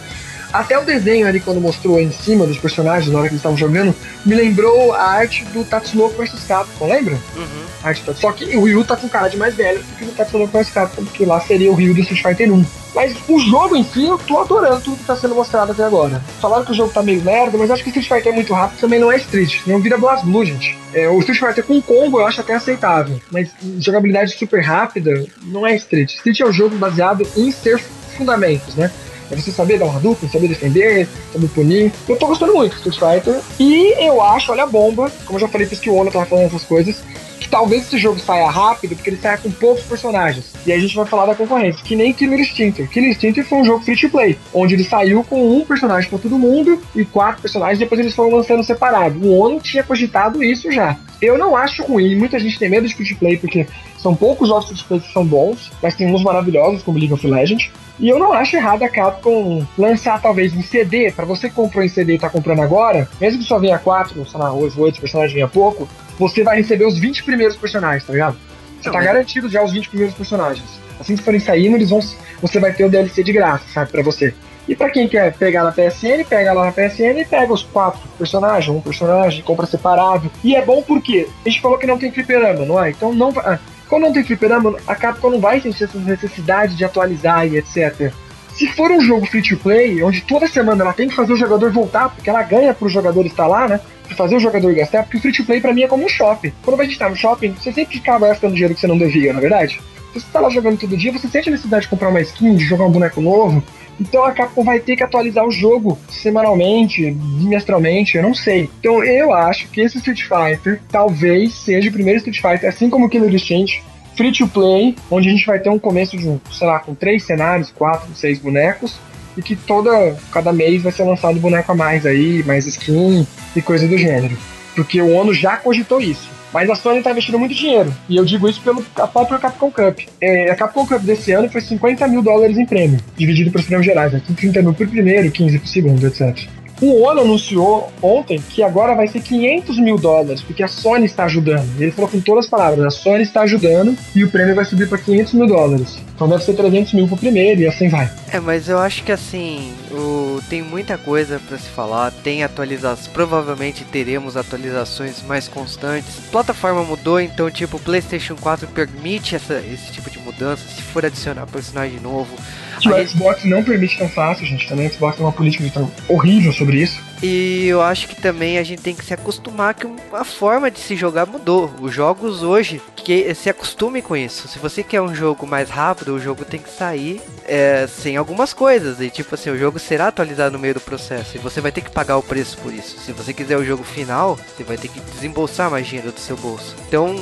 B: Até o desenho ali, quando mostrou em cima dos personagens, na hora que eles estavam jogando, me lembrou a arte do Tatsunoko vs Capcom, lembra?
A: Uhum.
B: Arte, só que o Ryu tá com cara de mais velho do que o Tatsunoko vs Capcom, porque lá seria o Ryu do Street Fighter 1. Mas o jogo em si, eu tô adorando tudo que tá sendo mostrado até agora. Falaram que o jogo tá meio merda, mas acho que Street Fighter é muito rápido também não é Street. Não vira Blast Blue, gente. É, o Street Fighter com combo eu acho até aceitável. Mas jogabilidade super rápida não é Street. Street é um jogo baseado em ser fundamentos, né? É você saber dar um Hadouken, saber defender, saber punir. Eu tô gostando muito do Street Fighter. E eu acho, olha a bomba, como eu já falei pro Ono tava falando essas coisas, que talvez esse jogo saia rápido, porque ele saia com poucos personagens. E aí a gente vai falar da concorrência, que nem Killer Instinct. Killer Instinct foi um jogo free to play, onde ele saiu com um personagem para todo mundo e quatro personagens, depois eles foram lançando separado. O Ono tinha cogitado isso já. Eu não acho ruim, muita gente tem medo de free to play, porque são poucos jogos to play que são bons, mas tem uns maravilhosos, como League of Legends. E eu não acho errado a Capcom lançar talvez em CD, para você que comprou em CD e tá comprando agora, mesmo que só venha 4, sei lá, 8 personagens venha pouco, você vai receber os 20 primeiros personagens, tá ligado? Você tá garantido já os 20 primeiros personagens. Assim que forem saindo, eles vão, você vai ter o DLC de graça, sabe, pra você. E para quem quer pegar na PSN, pega lá na PSN e pega os quatro personagens, um personagem, compra separado. E é bom porque a gente falou que não tem fliperama, não é? Então não vai. Ah, quando não tem fliperama, a Capcom não vai sentir essa necessidade de atualizar e etc. Se for um jogo free to play, onde toda semana ela tem que fazer o jogador voltar, porque ela ganha pro jogador estar lá, né? Pra fazer o jogador gastar, porque o free to play pra mim é como um shopping. Quando a gente tá no shopping, você sempre acaba gastando dinheiro que você não devia, na é verdade? Você tá lá jogando todo dia, você sente a necessidade de comprar uma skin, de jogar um boneco novo. Então a Capcom vai ter que atualizar o jogo semanalmente, bimestralmente, eu não sei. Então eu acho que esse Street Fighter talvez seja o primeiro Street Fighter, assim como o Killer Instinct, free to play, onde a gente vai ter um começo de, sei lá, com três cenários, quatro, seis bonecos, e que toda, cada mês vai ser lançado boneco a mais aí, mais skin e coisa do gênero. Porque o ONU já cogitou isso. Mas a Sony está investindo muito dinheiro. E eu digo isso pelo próprio Capcom Cup. É, a Capcom Cup desse ano foi 50 mil dólares em prêmio, dividido para os prêmios gerais. Né? 30 mil por primeiro, 15 por segundo, etc. O ONU anunciou ontem que agora vai ser 500 mil dólares, porque a Sony está ajudando. Ele falou com todas as palavras: a Sony está ajudando e o prêmio vai subir para 500 mil dólares. Então deve ser 300 mil pro primeiro e assim vai.
A: É, mas eu acho que assim, o... tem muita coisa para se falar. Tem atualizações, provavelmente teremos atualizações mais constantes. A plataforma mudou, então, tipo, o PlayStation 4 permite essa, esse tipo de mudança. Se for adicionar personagem novo
B: que o Xbox não permite tão fácil, gente. Também o Xbox tem uma política tão horrível sobre isso.
A: E eu acho que também a gente tem que se acostumar que a forma de se jogar mudou. Os jogos hoje, que se acostume com isso. Se você quer um jogo mais rápido, o jogo tem que sair é, sem algumas coisas. E tipo assim, o jogo será atualizado no meio do processo. E você vai ter que pagar o preço por isso. Se você quiser o jogo final, você vai ter que desembolsar mais dinheiro do seu bolso. Então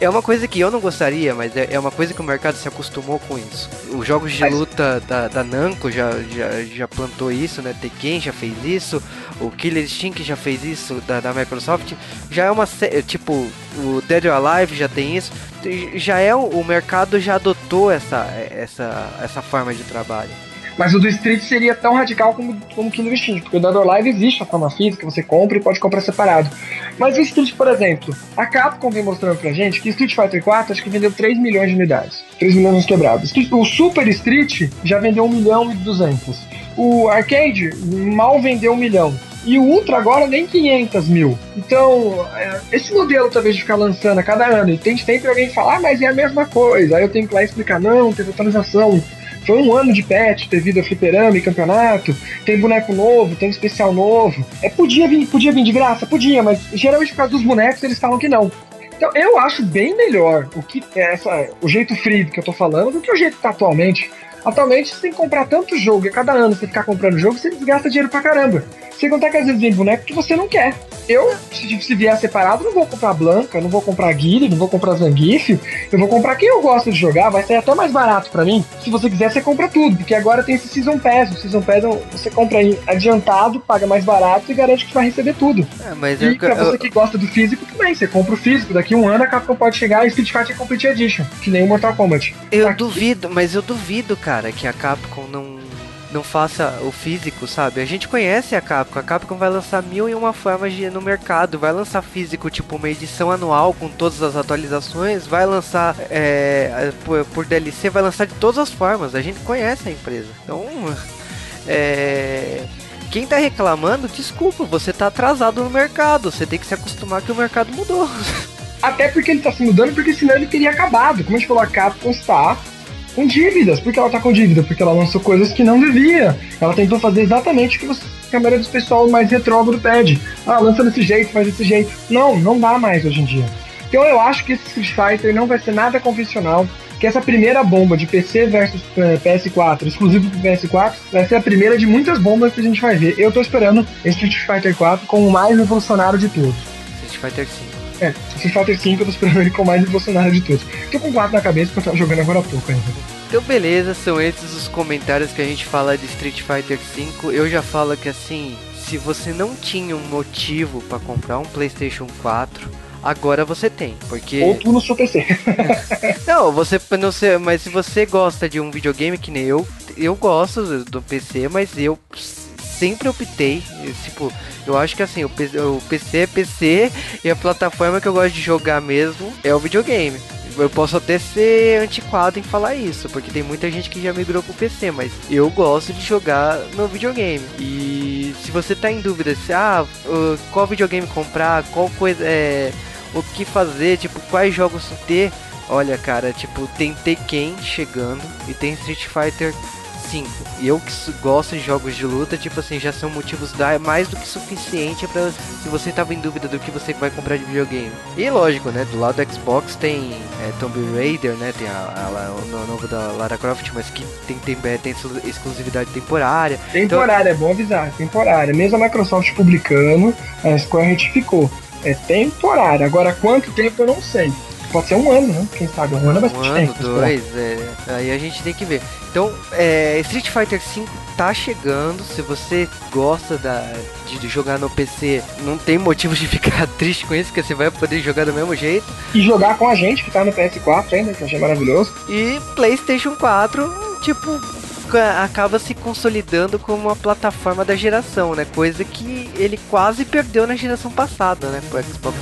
A: é uma coisa que eu não gostaria, mas é, é uma coisa que o mercado se acostumou com isso. Os jogos de luta da, da Namco já, já, já plantou isso, né? Tekken já fez isso, o Killer Instinct já fez isso da, da Microsoft. Já é uma tipo o Dead or Alive já tem isso. Já é o mercado já adotou essa essa essa forma de trabalho.
B: Mas o do Street seria tão radical como, como o Killer Instinct, porque o Dead or Alive existe a forma física, você compra e pode comprar separado. Mas o Street, por exemplo, a Capcom vem mostrando pra gente que Street Fighter 4 acho que vendeu 3 milhões de unidades. 3 milhões quebrados. O Super Street já vendeu 1 milhão e 200. O Arcade mal vendeu 1 milhão. E o Ultra agora nem 500 mil. Então, é, esse modelo talvez de ficar lançando a cada ano, e tem sempre alguém falar, ah, mas é a mesma coisa. Aí eu tenho que lá explicar, não, teve atualização foi um ano de patch, devido a fliperama e campeonato, tem boneco novo, tem especial novo. É, podia vir, podia vir de graça? Podia, mas geralmente por causa dos bonecos eles falam que não. Então eu acho bem melhor o que é essa, o jeito free que eu tô falando do que o jeito que tá atualmente. Atualmente você tem que comprar tanto jogo e a cada ano você ficar comprando jogo, você desgasta dinheiro pra caramba. Sem contar que às vezes vem boneco que você não quer. Eu, se, se vier separado, não vou comprar Blanca, não vou comprar Guile, não vou comprar Zangief. Eu vou comprar quem eu gosto de jogar, vai sair até mais barato para mim. Se você quiser, você compra tudo, porque agora tem esse Season Pass. O Season Pass você compra aí adiantado, paga mais barato e garante que vai receber tudo. É, mas e eu, pra eu, você que gosta do físico também, você compra o físico. Daqui um ano a Capcom pode chegar e Street Fighter Complete Edition, que nem o Mortal Kombat.
A: Eu Aqui. duvido, mas eu duvido, cara, que a Capcom não não faça o físico, sabe? A gente conhece a Capcom. A Capcom vai lançar mil e uma formas de, no mercado. Vai lançar físico, tipo uma edição anual com todas as atualizações. Vai lançar é, por, por, DLC, vai lançar de todas as formas. A gente conhece a empresa. Então, é, quem tá reclamando, desculpa, você tá atrasado no mercado. Você tem que se acostumar que o mercado mudou.
B: Até porque ele tá se mudando, porque senão ele teria acabado. Como a gente falou, a Capcom está com dívidas. Por que ela tá com dívida? Porque ela lançou coisas que não devia. Ela tentou fazer exatamente o que, você, a maioria dos pessoal mais retrógrado pede. Ah, lança desse jeito, faz desse jeito. Não, não dá mais hoje em dia. Então eu acho que esse Street Fighter não vai ser nada convencional. Que essa primeira bomba de PC versus eh, PS4, exclusivo pro PS4, vai ser a primeira de muitas bombas que a gente vai ver. Eu tô esperando Street Fighter 4 como o mais revolucionário de todos.
A: Street Fighter 5.
B: É, Street Fighter 5 eu tô esperando ele com mais revolucionário de todos. Tô com 4 na cabeça porque eu tava jogando agora há pouco ainda.
A: Então beleza, são esses os comentários que a gente fala de Street Fighter 5. Eu já falo que assim, se você não tinha um motivo para comprar um PlayStation 4, agora você tem, porque
B: ou tu no seu PC.
A: não, você não sei, mas se você gosta de um videogame que nem eu, eu gosto do PC, mas eu sempre optei, tipo, eu acho que assim, o PC, é PC e a plataforma que eu gosto de jogar mesmo é o videogame. Eu posso até ser antiquado em falar isso, porque tem muita gente que já migrou pro PC, mas eu gosto de jogar no videogame. E se você tá em dúvida se ah, qual videogame comprar, qual coisa é o que fazer, tipo, quais jogos ter, olha, cara, tipo, tem Tekken chegando e tem Street Fighter 5. E eu que gosto de jogos de luta, tipo assim, já são motivos da, mais do que suficiente para se você tava em dúvida do que você vai comprar de videogame. E lógico, né, do lado do Xbox tem é, Tomb Raider, né, tem a, a, o novo da Lara Croft, mas que tem, tem, é, tem exclusividade temporária.
B: Temporária, então... é bom avisar, temporária. Mesmo a Microsoft publicando, a Square retificou. É temporária. Agora, quanto tempo eu não sei. Pode ser um ano, né? Quem sabe? Um ano é bastante
A: um ano, dois, é. Aí a gente tem que ver. Então, é, Street Fighter V tá chegando. Se você gosta da, de, de, jogar no PC, não tem motivo de ficar triste com isso, porque você vai poder jogar do mesmo jeito.
B: E jogar com a gente, que tá no PS4 ainda, que eu achei maravilhoso.
A: E PlayStation 4, tipo, acaba se consolidando como uma plataforma da geração, né? Coisa que ele quase perdeu na geração passada, né? Pro Xbox